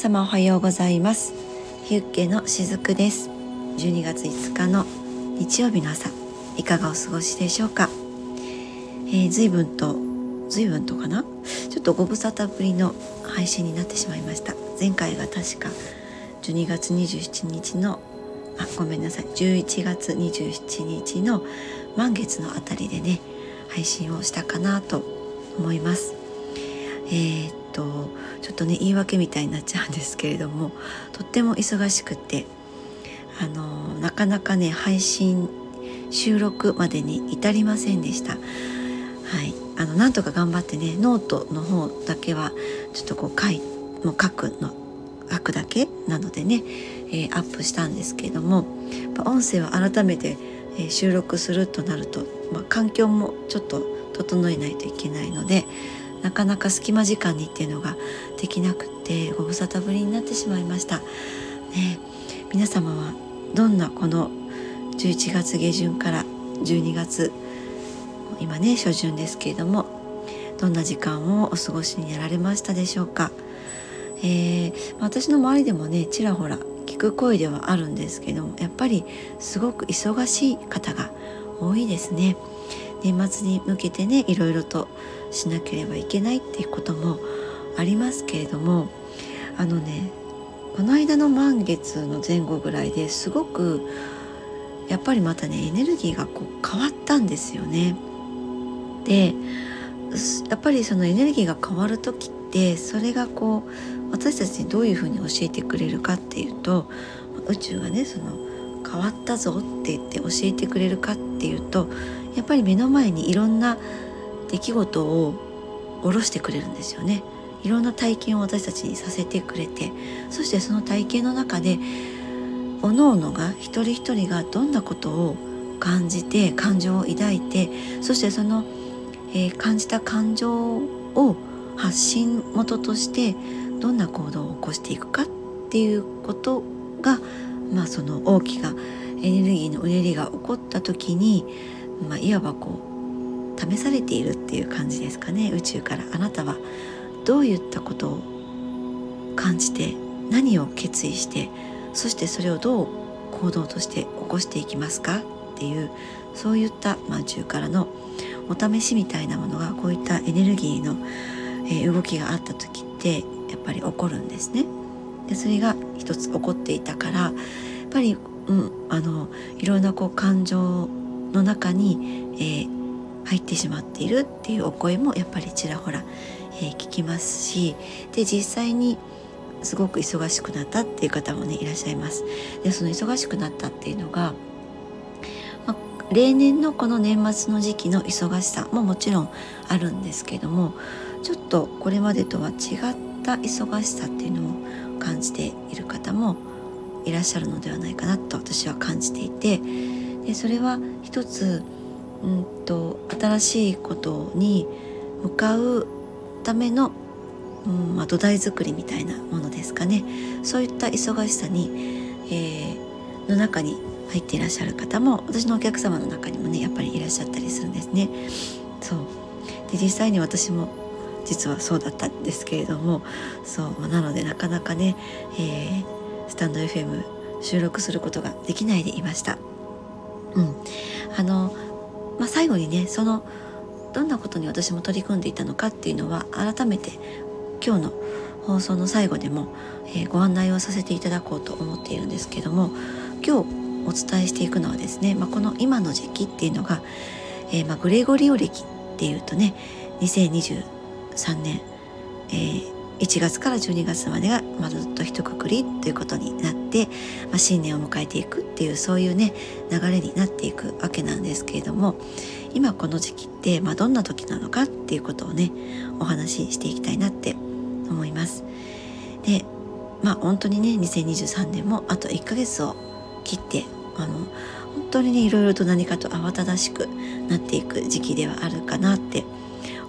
様おはようございます。ヒュッケのしずくです。12月5日の日曜日の朝いかがお過ごしでしょうか、えー、随分と随分とかな？ちょっとご無沙汰ぶりの配信になってしまいました。前回が確か12月27日のあごめんなさい。11月27日の満月のあたりでね配信をしたかなと思います。えー、とちょっとね言い訳みたいになっちゃうんですけれども とっても忙しくてあのなかなかね配信収録までに至りませんでした。はい、あのなんとか頑張ってねノートの方だけはちょっとこう書いもう書くの書くだけなのでね、えー、アップしたんですけれども音声は改めて、えー、収録するとなると、まあ、環境もちょっと整えないといけないのでなかなか隙間時間にっていうのができなくてご無沙汰ぶりになってしまいました。ね、皆様はどんなこの11月下旬から12月今ね初旬ですけれどもどんな時間をお過ごしになられましたでしょうか、えー、私の周りでもねちらほら聞く声ではあるんですけどもやっぱりすごく忙しい方が多いですね年末に向けてねいろいろとしなければいけないっていうこともありますけれどもあのねこの間の満月の前後ぐらいですごくやっぱりまたねエネルギーがこう変わったんですよね。でやっぱりそのエネルギーが変わる時ってそれがこう私たちにどういうふうに教えてくれるかっていうと宇宙がねその変わったぞって言って教えてくれるかっていうとやっぱり目の前にいろんな出来事を下ろしてくれるんですよね。いろんな体験を私たちにさせてくれて。そしてその体験の中でおのおのが一人一人がどんなことを感じて感情を抱いてそしてその、えー、感じた感情を発信元としてどんな行動を起こしていくかっていうことが、まあ、その大きなエネルギーのうねりが起こった時に、まあ、いわばこう試されているっていう感じですかね。宇宙から。あなたはどういったことを感じて何を決意してそしてそれをどう行動として起こしていきますか？っていうそういった、まあ、宇宙からのお試しみたいなものがこういったエネルギーの、えー、動きがあった時ってやっぱり起こるんですね。でそれが一つ起こっていたからやっぱり、うん、あのいろんなこう感情の中に、えー、入ってしまっているっていうお声もやっぱりちらほら、えー、聞きますしで実際にすごく忙しくなったっていう方もねいらっしゃいます。でその忙しくなったっていうのが、まあ、例年のこの年末の時期の忙しさももちろんあるんですけどもちょっとこれまでとは違った忙しさっていうのを感じている方もいらっしゃるのではないかなと私は感じていてでそれは一つうんと新しいことに向かうための、うんまあ、土台作りみたいなものですかねそういった忙しさに、えー、の中に入っていらっしゃる方も私のお客様の中にもねやっぱりいらっしゃったりするんですね。そうで実際に私も実はそうだったんですけれどもそうなのでなかなかね、えー、スタンド FM 収録することができないでいました。うん、あのまあ、最後にねそのどんなことに私も取り組んでいたのかっていうのは改めて今日の放送の最後でも、えー、ご案内をさせていただこうと思っているんですけども今日お伝えしていくのはですね、まあ、この今の時期っていうのが、えー、まあ、グレゴリオ暦っていうとね2023年、えー1月から12月までが、まあ、ずっと一括りということになって、まあ、新年を迎えていくっていうそういうね流れになっていくわけなんですけれども今この時期って、まあ、どんな時なのかっていうことをねお話ししていきたいなって思います。でまあ本当にね2023年もあと1ヶ月を切ってあの本当にねいろいろと何かと慌ただしくなっていく時期ではあるかなって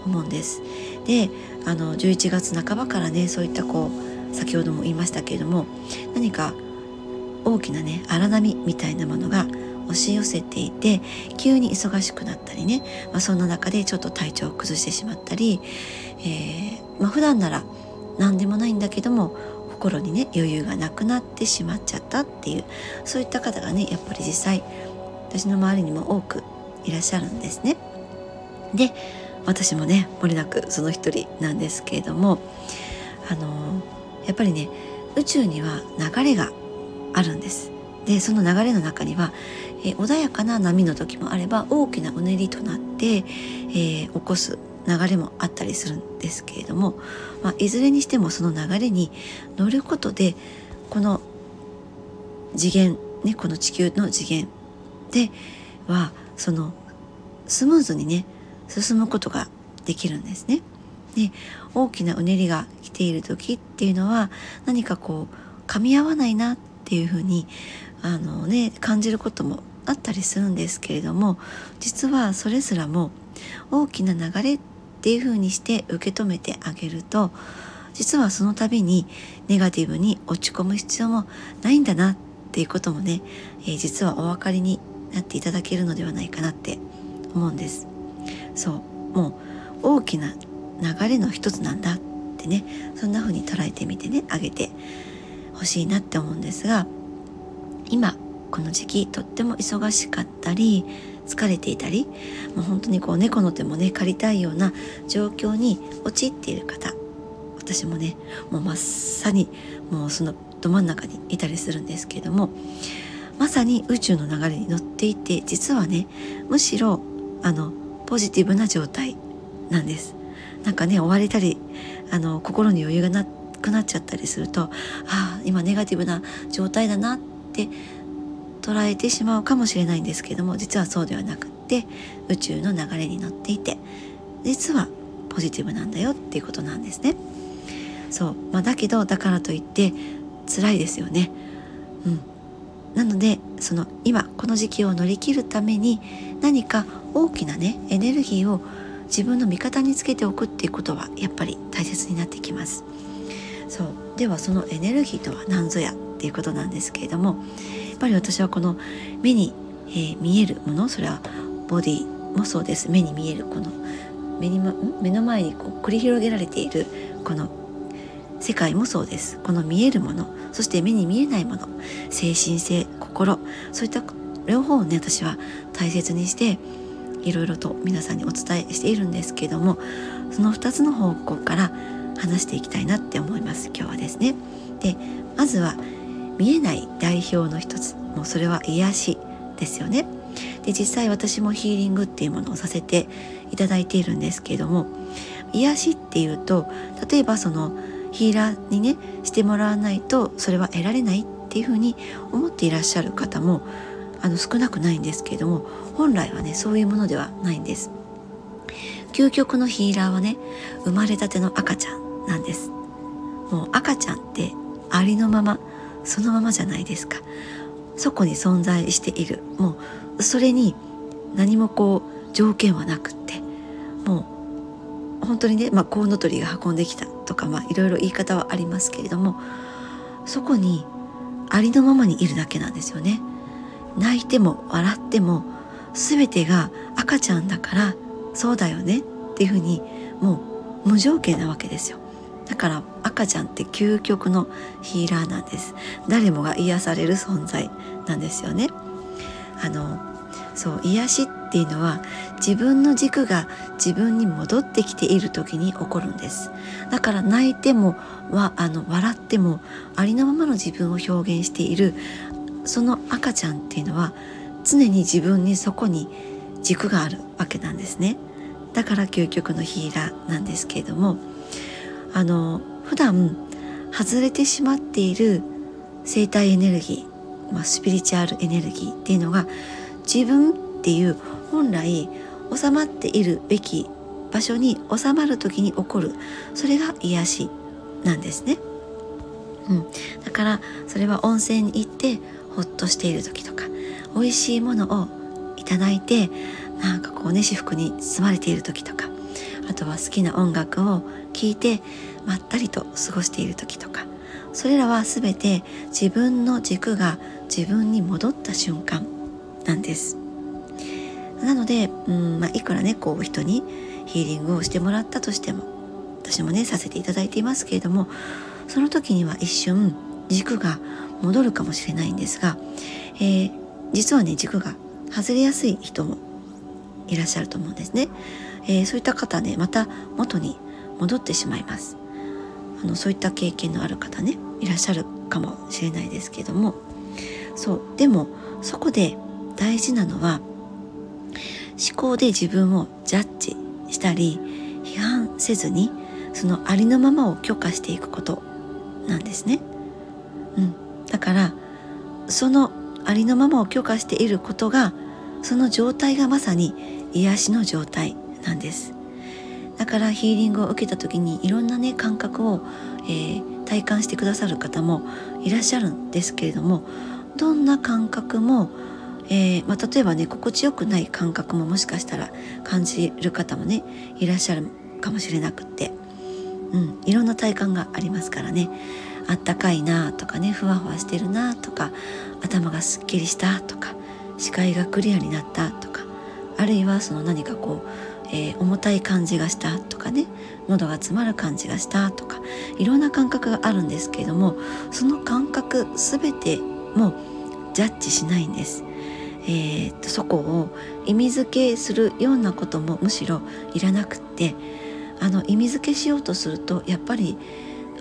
思うんです。であの11月半ばからねそういったこう先ほども言いましたけれども何か大きなね荒波みたいなものが押し寄せていて急に忙しくなったりね、まあ、そんな中でちょっと体調を崩してしまったり、えーまあ、普段なら何でもないんだけども心にね余裕がなくなってしまっちゃったっていうそういった方がねやっぱり実際私の周りにも多くいらっしゃるんですね。で私もねもれなくその一人なんですけれどもあのやっぱりね宇宙には流れがあるんです。でその流れの中には、え、穏やかな波の時もあれば大きなうねりとなって、えー、起こす流れもあったりするんですけれども、まあ、いずれにしてもその流れに乗ることでこの次元ねこの地球の次元ではそのスムーズにね進むことができるんですね。で大きなうねりが来ている時っていうのは何かこう噛み合わないなっていうふうにあの、ね、感じることもあったりするんですけれども実はそれすらも大きな流れっていうふうにして受け止めてあげると実はその度にネガティブに落ち込む必要もないんだなっていうこともね、えー、実はお分かりになっていただけるのではないかなって思うんです。そうもう大きな流れの一つなんだってねそんな風に捉えてみてねあげてほしいなって思うんですが今この時期とっても忙しかったり疲れていたりもう本当にこう猫の手もね借りたいような状況に陥っている方私もねもうまさにもうそのど真ん中にいたりするんですけれどもまさに宇宙の流れに乗っていて実はねむしろあのポジティブな状態なんですなんかね追われたりあの心に余裕がなくなっちゃったりするとああ今ネガティブな状態だなって捉えてしまうかもしれないんですけども実はそうではなくって宇宙の流れに乗っていて実はポジティブなんだよっていうことなんですね。そう、まあ、だけどだからといって辛いですよね。うん、なのでその今この時期を乗り切るために何か大きなねエネルギーを自分の味方につけておくっていうことはやっぱり大切になってきます。そう。ではそのエネルギーとは何ぞやっていうことなんですけれどもやっぱり私はこの目に、えー、見えるものそれはボディもそうです。目に見えるこの目に、ま、目の前にこう繰り広げられているこの世界もそうです。この見えるものそして目に見えないもの精神性心そういった両方をね私は大切にしていろいろと皆さんにお伝えしているんですけどもその2つの方向から話していきたいなって思います今日はですね。でまずは見えない代表の一つもうそれは癒しですよね。で実際私もヒーリングっていうものをさせていただいているんですけれども癒しっていうと例えばそのヒーラーにねしてもらわないとそれは得られないっていうふうに思っていらっしゃる方もあの少なくないんですけれども本来はねそういうものではないんです。究極のヒーラーはね生まれたての赤ちゃんなんです。もう赤ちゃんってありのままそのままじゃないですか。そこに存在している。もうそれに何もこう条件はなくって。もう本当にね、まあ、コウノトリが運んできたとか、まあ、いろいろ言い方はありますけれどもそこにありのままにいるだけなんですよね。泣いても笑っても全てが赤ちゃんだからそうだよねっていうふうにもう無条件なわけですよ。だから赤ちゃんって究極のヒーラーなんです。誰もが癒される存在なんですよね。あのそう癒しっていうのは自分の軸が自分に戻ってきている時に起こるんです。だから泣いてもはあの笑ってもありのままの自分を表現しているその赤ちゃんっていうのは常に自分にそこに軸があるわけなんですねだから究極のヒーラーなんですけれどもあの普段外れてしまっている生体エネルギー、まあ、スピリチュアルエネルギーっていうのが自分っていう本来収まっているべき場所に収まる時に起こるそれが癒しなんですね。うん、だからそれは温泉に行ってほっとしている時とか美味しいものをいただいてなんかこうね私服に包まれている時とかあとは好きな音楽を聴いてまったりと過ごしている時とかそれらは全て自分の軸が自分に戻った瞬間なんです。なので、うんまあ、いくらねこう人にヒーリングをしてもらったとしても私もねさせていただいていますけれどもその時には一瞬軸が戻るかもしれないんですが、えー、実はね軸が外れやすい人もいらっしゃると思うんですね、えー、そういった方ねまた元に戻ってしまいます。あのそういった経験のある方ねいらっしゃるかもしれないですけども。そうでもそこで大事なのは思考で自分をジャッジしたり批判せずにそのありのままを許可していくことなんですね。だからそのありのままを許可していることがその状態がまさに癒しの状態なんです。だからヒーリングを受けた時にいろんなね感覚を、えー、体感してくださる方もいらっしゃるんですけれどもどんな感覚も、えー、まあ、例えばね心地よくない感覚ももしかしたら感じる方もねいらっしゃるかもしれなくって、うん、いろんな体感がありますからね。あったかいなとかねふわふわしてるなとか頭がすっきりしたとか視界がクリアになったとかあるいはその何かこう、えー、重たい感じがしたとかね喉が詰まる感じがしたとかいろんな感覚があるんですけれどもその感覚全てもジャッジしないんです。えー、とそこを意味付けするようなこともむしろいらなくってあの意味付けしようとするとやっぱり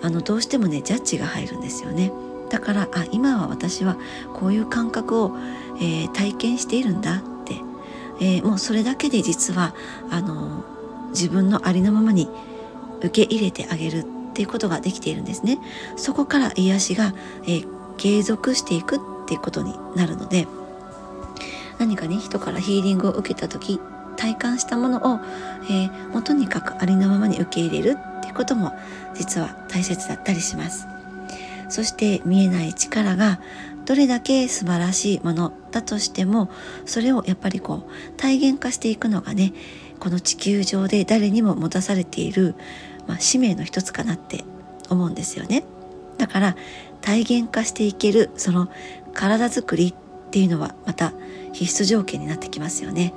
あのどうしてもねジャッジが入るんですよね。だからあ今は私はこういう感覚を、えー、体験しているんだって、えー、もうそれだけで実はあの自分のありのままに受け入れてあげるっていうことができているんですね。そこから癒しが、えー、継続していくっていうことになるので。何かね人からヒーリングを受けた時体感したものを、えー、もうとにかくありのままに受け入れるっていうことも実は大切だったりします。そして見えない力がどれだけ素晴らしいものだとしてもそれをやっぱりこう体現化していくのがねこの地球上で誰にも持たされている、まあ、使命の一つかなって思うんですよね。だから体現化していけるその体づくりっていうのはまた必須条件になってきますよね。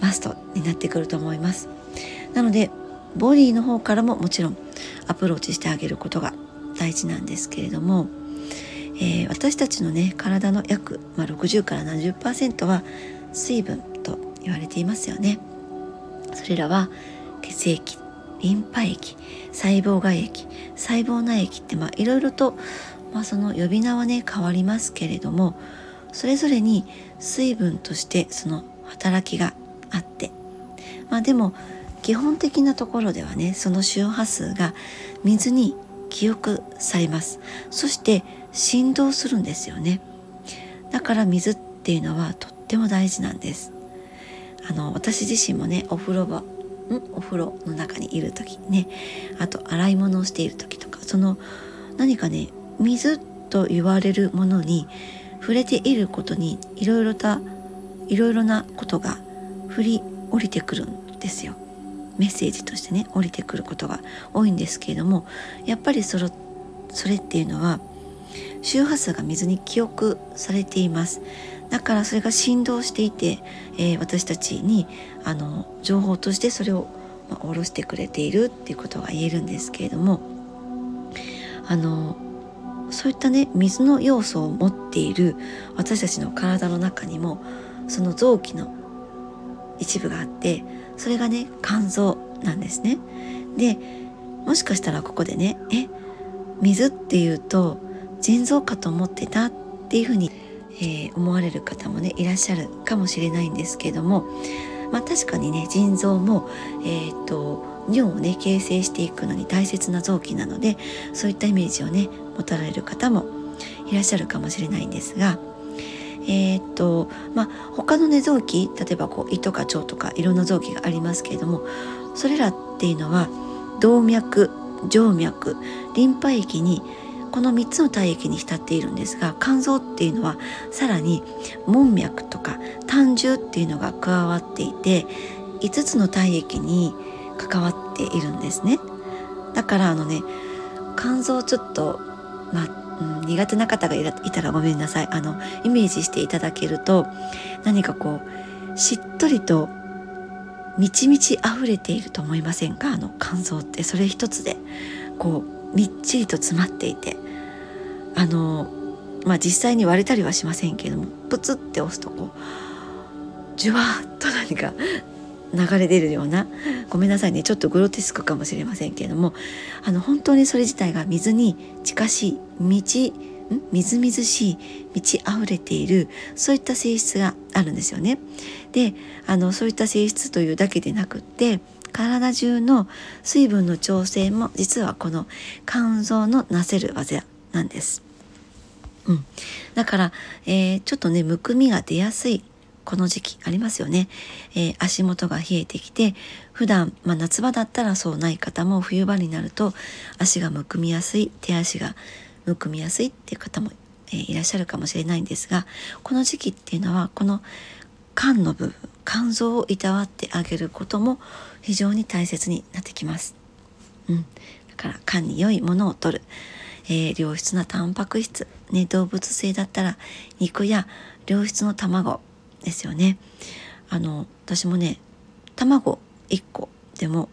マストになってくると思います。なのでボディの方からももちろんアプローチしてあげることが大事なんですけれども、えー、私たちのね体の約、まあ、60から70%は水分と言われていますよね。それらは血液リンパ液細胞外液細胞内液っていろいろと、まあ、その呼び名はね変わりますけれどもそれぞれに水分としてその働きがあってまあでも基本的なところではねその周波数が水に記憶されます。そして振動するんですよね。だから水っていうのはとっても大事なんです。あの私自身もねお風呂場ん？お風呂の中にいる時ねあと洗い物をしている時とかその何かね水と言われるものに触れていることにいろいろといろいろなことが降り降りてくるんですよ。メッセージとしてね降りてくることが多いんですけれどもやっぱりそれそれっていうのは周波数が水に記憶されています。だからそれが振動していて、えー、私たちにあの情報としてそれを、まあ、下ろしてくれているっていうことが言えるんですけれどもあのそういったね水の要素を持っている私たちの体の中にもその臓器の一部があってそれがね肝臓なんですね。でもしかしたらここでねえ水っていうと腎臓かと思ってたっていうふうに、えー、思われる方もねいらっしゃるかもしれないんですけどもまあ確かにね腎臓もえっ、と尿をね形成していくのに大切な臓器なのでそういったイメージをね持たれる方もいらっしゃるかもしれないんですがえー、っとまあ他のね臓器例えばこう胃とか腸とかいろんな臓器がありますけれどもそれらっていうのは動脈静脈リンパ液にこの3つの体液に浸っているんですが肝臓っていうのはさらに門脈とか胆汁っていうのが加わっていて5つの体液に関わっているんですね。だからあのね肝臓ちょっとまあうん、苦手な方がいたらごめんなさい。あのイメージしていただけると何かこうしっとりと満ち満ち溢れていると思いませんか？あの肝臓って。それ一つでこうみっちりと詰まっていて。あのまあ実際に割れたりはしませんけれどもプツって押すとこうじゅわっと何か流れ出るようなごめんなさいねちょっとグロテスクかもしれませんけれどもあの本当にそれ自体が水に近しい道みずみずしい満ち溢れているそういった性質があるんですよね。であのそういった性質というだけでなくって体中の水分の調整も実はこの肝臓のなせる技なんです。うん、だから、えー、ちょっとねむくみが出やすいこの時期ありますよね、えー、足元が冷えてきて普段、まあ、夏場だったらそうない方も冬場になると足がむくみやすい手足がむくみやすいっていう方も、えー、いらっしゃるかもしれないんですがこの時期っていうのはこの肝の部分肝臓をいたわってあげることも非常に大切になってきます。うん、だから肝に良いものを取る、えー、良質なタンパク質、ね、動物性だったら肉や良質の卵ですよね。あの私もね卵1個でも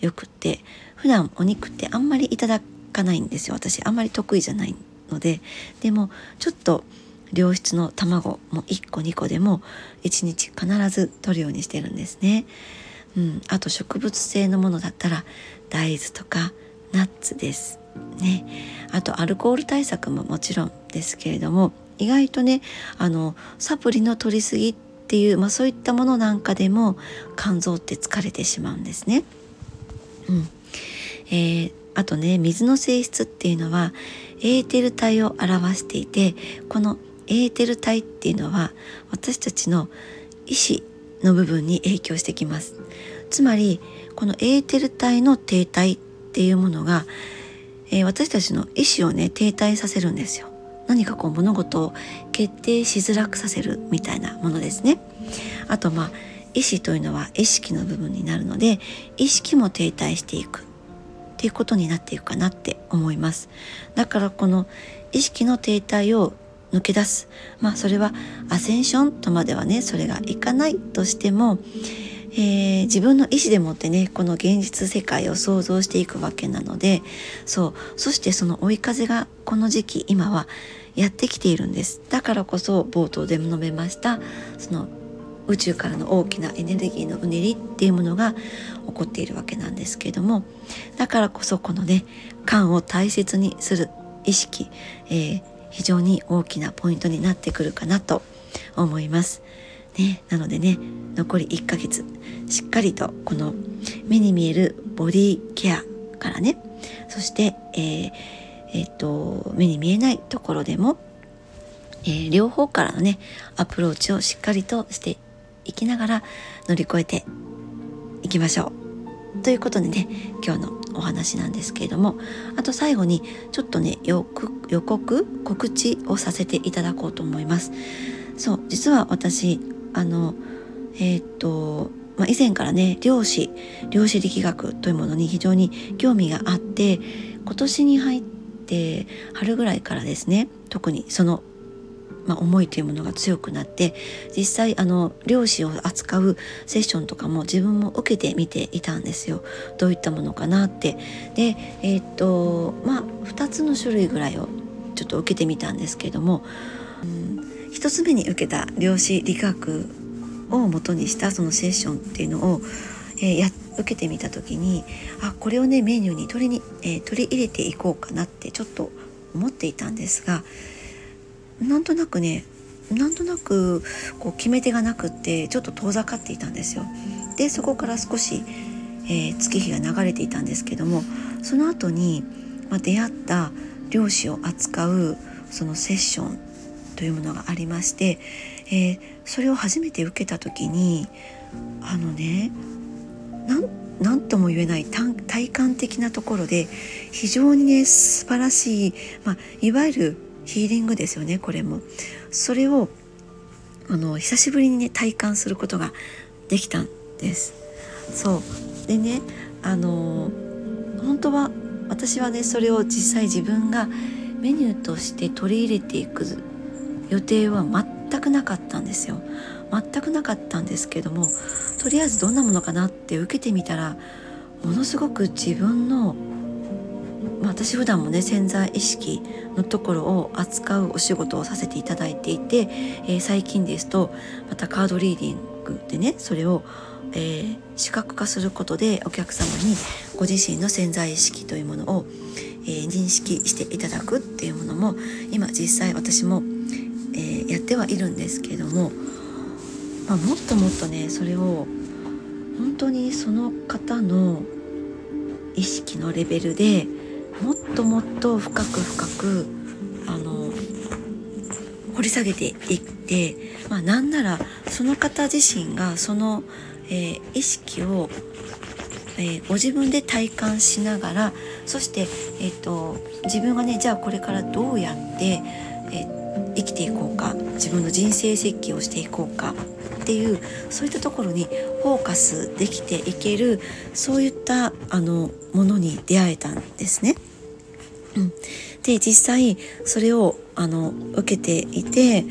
よくって普段お肉ってあんまりいただかないんですよ私あんまり得意じゃないのででもちょっと良質の卵も1個2個でも1日必ず取るようにしてるんですね。うん、あと植物性のものだったら大豆とかナッツです。ね、あとアルコール対策ももちろんですけれども意外とねあのサプリの取りすぎっていう、まあ、そういったものなんかでも肝臓って疲れてしまうんですね。うん。えー、あとね水の性質っていうのはエーテル体を表していてこのエーテル体っていうのは私たちの意志の部分に影響してきます。つまりこのエーテル体の停滞っていうものが、えー、私たちの意志をね停滞させるんですよ。何かこう物事を決定しづらくさせるみたいなものですね。あとまあ意志というのは意識の部分になるので意識も停滞していく。っていうことになっていくかなって思います。だからこの意識の停滞を抜け出す。まあそれはアセンションとまではねそれがいかないとしても、えー、自分の意思でもってねこの現実世界を想像していくわけなのでそうそしてその追い風がこの時期今はやってきているんですだからこそ冒頭で述べましたその宇宙からの大きなエネルギーのうねりっていうものが起こっているわけなんですけどもだからこそこのね感を大切にする意識、えー、非常に大きなポイントになってくるかなと思います。ね、なのでね残り1ヶ月しっかりとこの目に見えるボディケアからねそして、えーえー、っと目に見えないところでも、えー、両方からのねアプローチをしっかりとしていきながら乗り越えていきましょう。ということでね今日のお話なんですけれどもあと最後にちょっとね予告告知をさせていただこうと思います。そう実は私あのえー、っと、まあ、以前からね量子量子力学というものに非常に興味があって今年に入って春ぐらいからですね特にそのまあ、思いというものが強くなって実際あの漁師を扱うセッションとかも自分も受けてみていたんですよ。どういったものかなって。でえー、っとまあ2つの種類ぐらいをちょっと受けてみたんですけれども、うん、1つ目に受けた量子理学を元にしたそのセッションっていうのを、えー、や受けてみた時にあこれをねメニューに取りに、えー、取り入れていこうかなってちょっと思っていたんですがなんとなくねなんとなくこう決め手がなくってちょっと遠ざかっていたんですよ。でそこから少し、えー、月日が流れていたんですけどもその後に、まあ、出会った漁師を扱うそのセッションというものがありまして、えー、それを初めて受けた時にあのね何とも言えない体感的なところで非常にね素晴らしい、まあ、いわゆるヒーリングですよねこれも。それをあの久しぶりにね体感することができたんです。そう。でねあの本当は私はねそれを実際自分がメニューとして取り入れていく予定は全くなかったんですよ。全くなかったんですけどもとりあえずどんなものかなって受けてみたらものすごく自分のまあ、私普段もね潜在意識のところを扱うお仕事をさせていただいていて、えー、最近ですとまたカードリーディングでねそれを、えー、視覚化することでお客様にご自身の潜在意識というものを、えー、認識していただくっていうものも今実際私も、えー、やってはいるんですけども、まあ、もっともっとねそれを本当にその方の意識のレベルでもっともっと深く深くあの掘り下げていって、まあ、なんならその方自身がその、えー、意識を、えー、ご自分で体感しながらそして、えーと、自分がねじゃあこれからどうやって、えー、生きていこうか自分の人生設計をしていこうかっていうそういったところにフォーカスできていけるそういったあのものに出会えたんですね。うん、で実際それをあの受けていて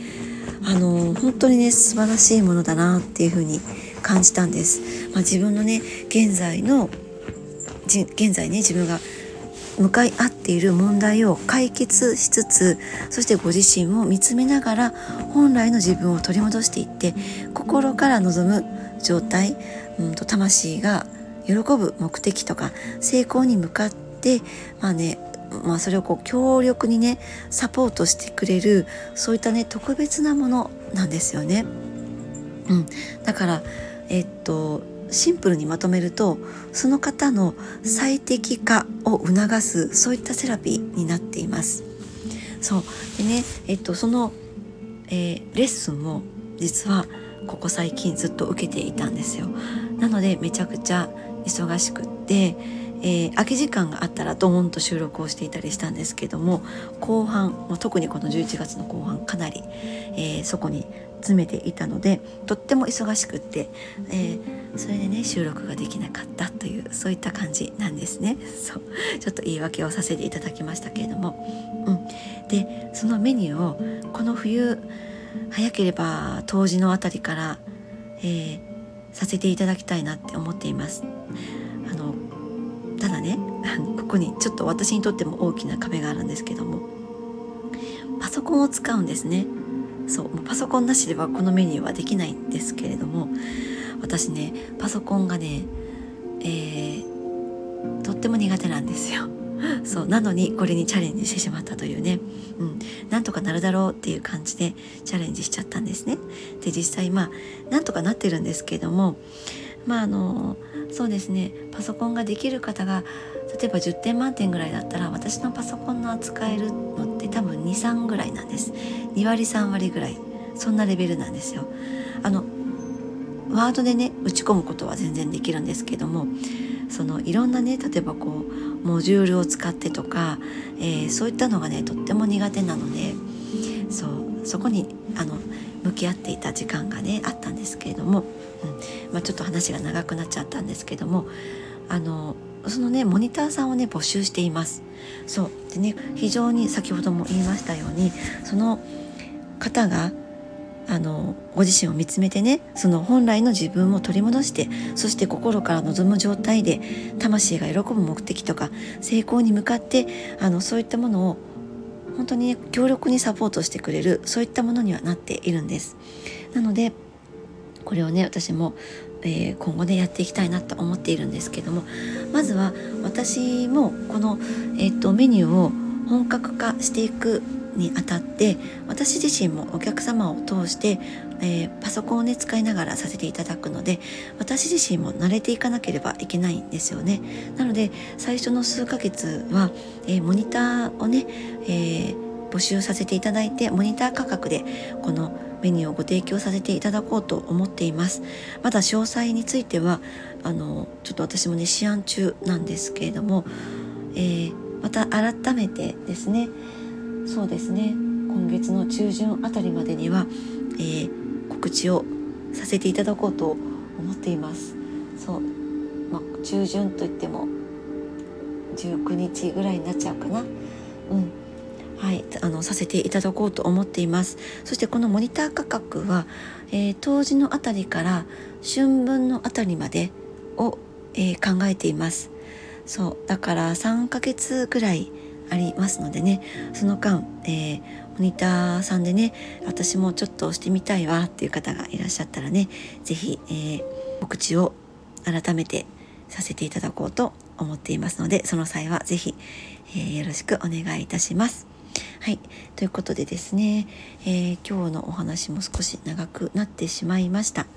あの本当にね素晴らしいものだなっていうふうに感じたんです。まあ、自分のね現在の現在ね自分が向かい合っている問題を解決しつつそしてご自身を見つめながら本来の自分を取り戻していって心から望む状態、うんと魂が喜ぶ目的とか成功に向かってまあねまあ、それをこう強力にねサポートしてくれるそういったね特別なものなんですよね。うん、だからえっとシンプルにまとめるとその方の最適化を促すそういったセラピーになっています。そうでね、えっと、その、えー、レッスンを実はここ最近ずっと受けていたんですよ。なのでめちゃくちゃ忙しくってえー、空き時間があったらドーンと収録をしていたりしたんですけども後半、ま、特にこの11月の後半かなり、えー、そこに詰めていたのでとっても忙しくって、えー、それでね収録ができなかったというそういった感じなんですね。そう。ちょっと言い訳をさせていただきましたけれども、うん、でそのメニューをこの冬早ければ冬至のあたりから、えー、させていただきたいなって思っています。あのただね ここにちょっと私にとっても大きな壁があるんですけども。パソコンを使うんですね。そうパソコンなしではこのメニューはできないんですけれども私ねパソコンがね、えー、とっても苦手なんですよ。そうなのにこれにチャレンジしてしまったというね、うん、なんとかなるだろうっていう感じでチャレンジしちゃったんですね。で実際まあなんとかなってるんですけれどもまああのそうですね。パソコンができる方が例えば10点満点ぐらいだったら私のパソコンの扱えるのって多分23ぐらいなんです。2割3割ぐらい。そんなレベルなんですよ。あのワードでね打ち込むことは全然できるんですけどもそのいろんなね例えばこうモジュールを使ってとか、えー、そういったのがねとっても苦手なのでそうそこにあの向き合っていた時間がねあったんですけれども、うん。まあ、ちょっと話が長くなっちゃったんですけどもあのそのねモニターさんをね募集しています。そう。でね非常に先ほども言いましたようにその方があのご自身を見つめてねその本来の自分を取り戻してそして心から望む状態で魂が喜ぶ目的とか成功に向かってあのそういったものを本当に、ね、強力にサポートしてくれるそういったものにはなっているんです。なのでこれをね私も、えー、今後ねやっていきたいなと思っているんですけどもまずは私もこの、えーと、メニューを本格化していくにあたって私自身もお客様を通して、えー、パソコンをね使いながらさせていただくので私自身も慣れていかなければいけないんですよね。なので最初の数ヶ月は、えー、モニターをね、えー、募集させていただいてモニター価格でこのメニューをご提供させていただこうと思っています。まだ詳細についてはあのちょっと私もね試案中なんですけれども、え、また改めてですねそうですね今月の中旬あたりまでには、えー、告知をさせていただこうと思っています。そう、まあ、中旬といっても19日ぐらいになっちゃうかな。うん。はい。あのさせていただこうと思っています。そしてこのモニター価格は、えー、当時のあたりから春分のあたりまでを、えー、考えています。そう。だから3ヶ月ぐらいありますのでねその間、えー、モニターさんでね私もちょっとしてみたいわっていう方がいらっしゃったらね是非、えー、告知を改めてさせていただこうと思っていますのでその際は是非、えー、よろしくお願いいたします。はい。ということでですね、えー、今日のお話も少し長くなってしまいました。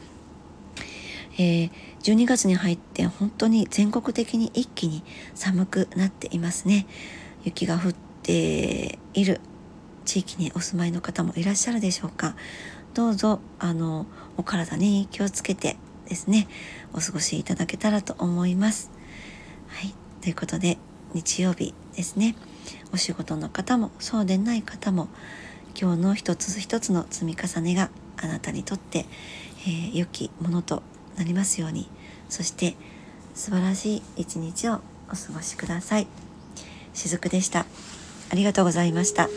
えー、12月に入って本当に全国的に一気に寒くなっていますね。雪が降っている地域にお住まいの方もいらっしゃるでしょうか。どうぞ、あの、お体に気をつけてですね、お過ごしいただけたらと思います。はい。ということで、日曜日ですね。お仕事の方もそうでない方も今日の一つ一つの積み重ねがあなたにとって、えー、良きものとなりますようにそして素晴らしい一日をお過ごしください。しずくでした。ありがとうございました。